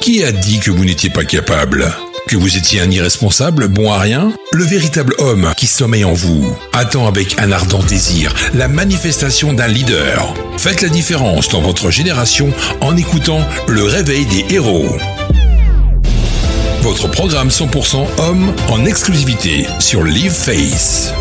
Qui a dit que vous n'étiez pas capable? Que vous étiez un irresponsable, bon à rien? Le véritable homme qui sommeille en vous attend avec un ardent désir la manifestation d'un leader. Faites la différence dans votre génération en écoutant Le Réveil des héros. Votre programme 100% homme en exclusivité sur Live Face.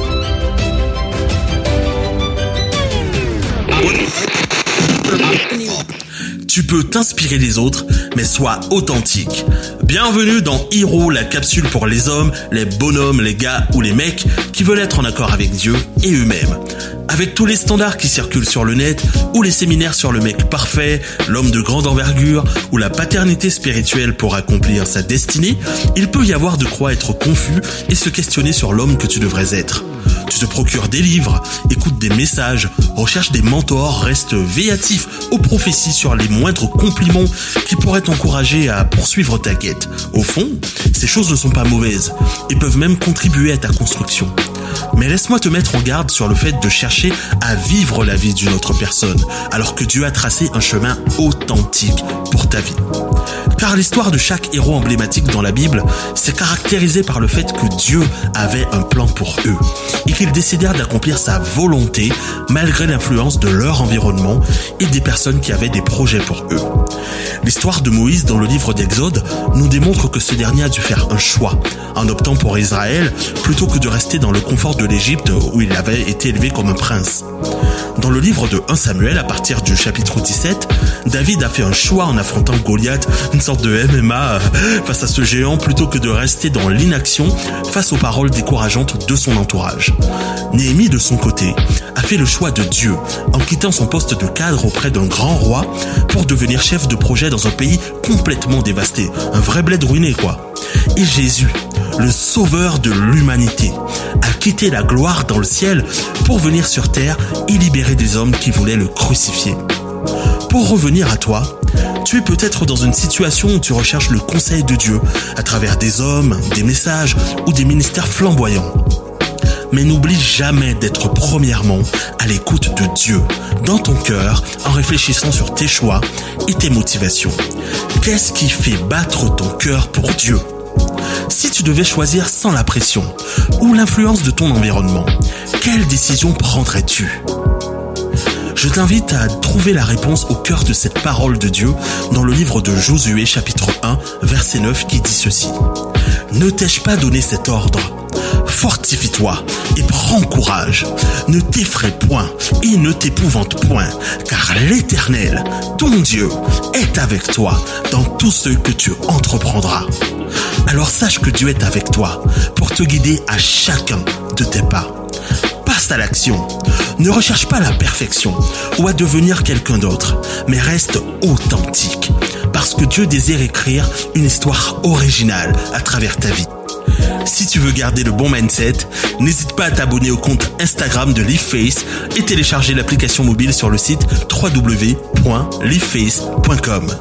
Tu peux t'inspirer des autres, mais sois authentique. Bienvenue dans Hero, la capsule pour les hommes, les bonhommes, les gars ou les mecs qui veulent être en accord avec Dieu et eux-mêmes. Avec tous les standards qui circulent sur le net, ou les séminaires sur le mec parfait, l'homme de grande envergure, ou la paternité spirituelle pour accomplir sa destinée, il peut y avoir de quoi être confus et se questionner sur l'homme que tu devrais être. Tu te procures des livres, écoutes des messages, recherches des mentors, restes véatif aux prophéties sur les moindres compliments qui pourraient t'encourager à poursuivre ta quête. Au fond, ces choses ne sont pas mauvaises et peuvent même contribuer à ta construction. Mais laisse-moi te mettre en garde sur le fait de chercher à vivre la vie d'une autre personne, alors que Dieu a tracé un chemin authentique pour ta vie. Car l'histoire de chaque héros emblématique dans la Bible s'est caractérisée par le fait que Dieu avait un plan pour eux et qu'ils décidèrent d'accomplir sa volonté malgré l'influence de leur environnement et des personnes qui avaient des projets pour eux. L'histoire de Moïse dans le livre d'Exode nous démontre que ce dernier a dû faire un choix en optant pour Israël plutôt que de rester dans le confort de l'Égypte où il avait été élevé comme un prince. Dans le livre de 1 Samuel, à partir du chapitre 17, David a fait un choix en affrontant Goliath, une sorte de MMA face à ce géant plutôt que de rester dans l'inaction face aux paroles décourageantes de son entourage. Néhémie, de son côté, a fait le choix de Dieu en quittant son poste de cadre auprès d'un grand roi pour devenir chef de projet dans un pays complètement dévasté. Un vrai bled ruiné, quoi. Et Jésus, le sauveur de l'humanité, a quitté la gloire dans le ciel pour venir sur terre et libérer des hommes qui voulaient le crucifier. Pour revenir à toi, tu es peut-être dans une situation où tu recherches le conseil de Dieu à travers des hommes, des messages ou des ministères flamboyants. Mais n'oublie jamais d'être premièrement à l'écoute de Dieu, dans ton cœur, en réfléchissant sur tes choix et tes motivations. Qu'est-ce qui fait battre ton cœur pour Dieu? Si tu devais choisir sans la pression ou l'influence de ton environnement, quelle décision prendrais-tu? Je t'invite à trouver la réponse au cœur de cette parole de Dieu dans le livre de Josué chapitre 1 verset 9 qui dit ceci. Ne t'ai-je pas donné cet ordre? Fortifie-toi et prends courage. Ne t'effraie point et ne t'épouvante point, car l'Éternel, ton Dieu, est avec toi dans tout ce que tu entreprendras. Alors sache que Dieu est avec toi pour te guider à chacun de tes pas. Passe à l'action. Ne recherche pas la perfection ou à devenir quelqu'un d'autre, mais reste authentique, parce que Dieu désire écrire une histoire originale à travers ta vie. Si tu veux garder le bon mindset, n'hésite pas à t'abonner au compte Instagram de LiveFace et télécharger l'application mobile sur le site www.liveface.com.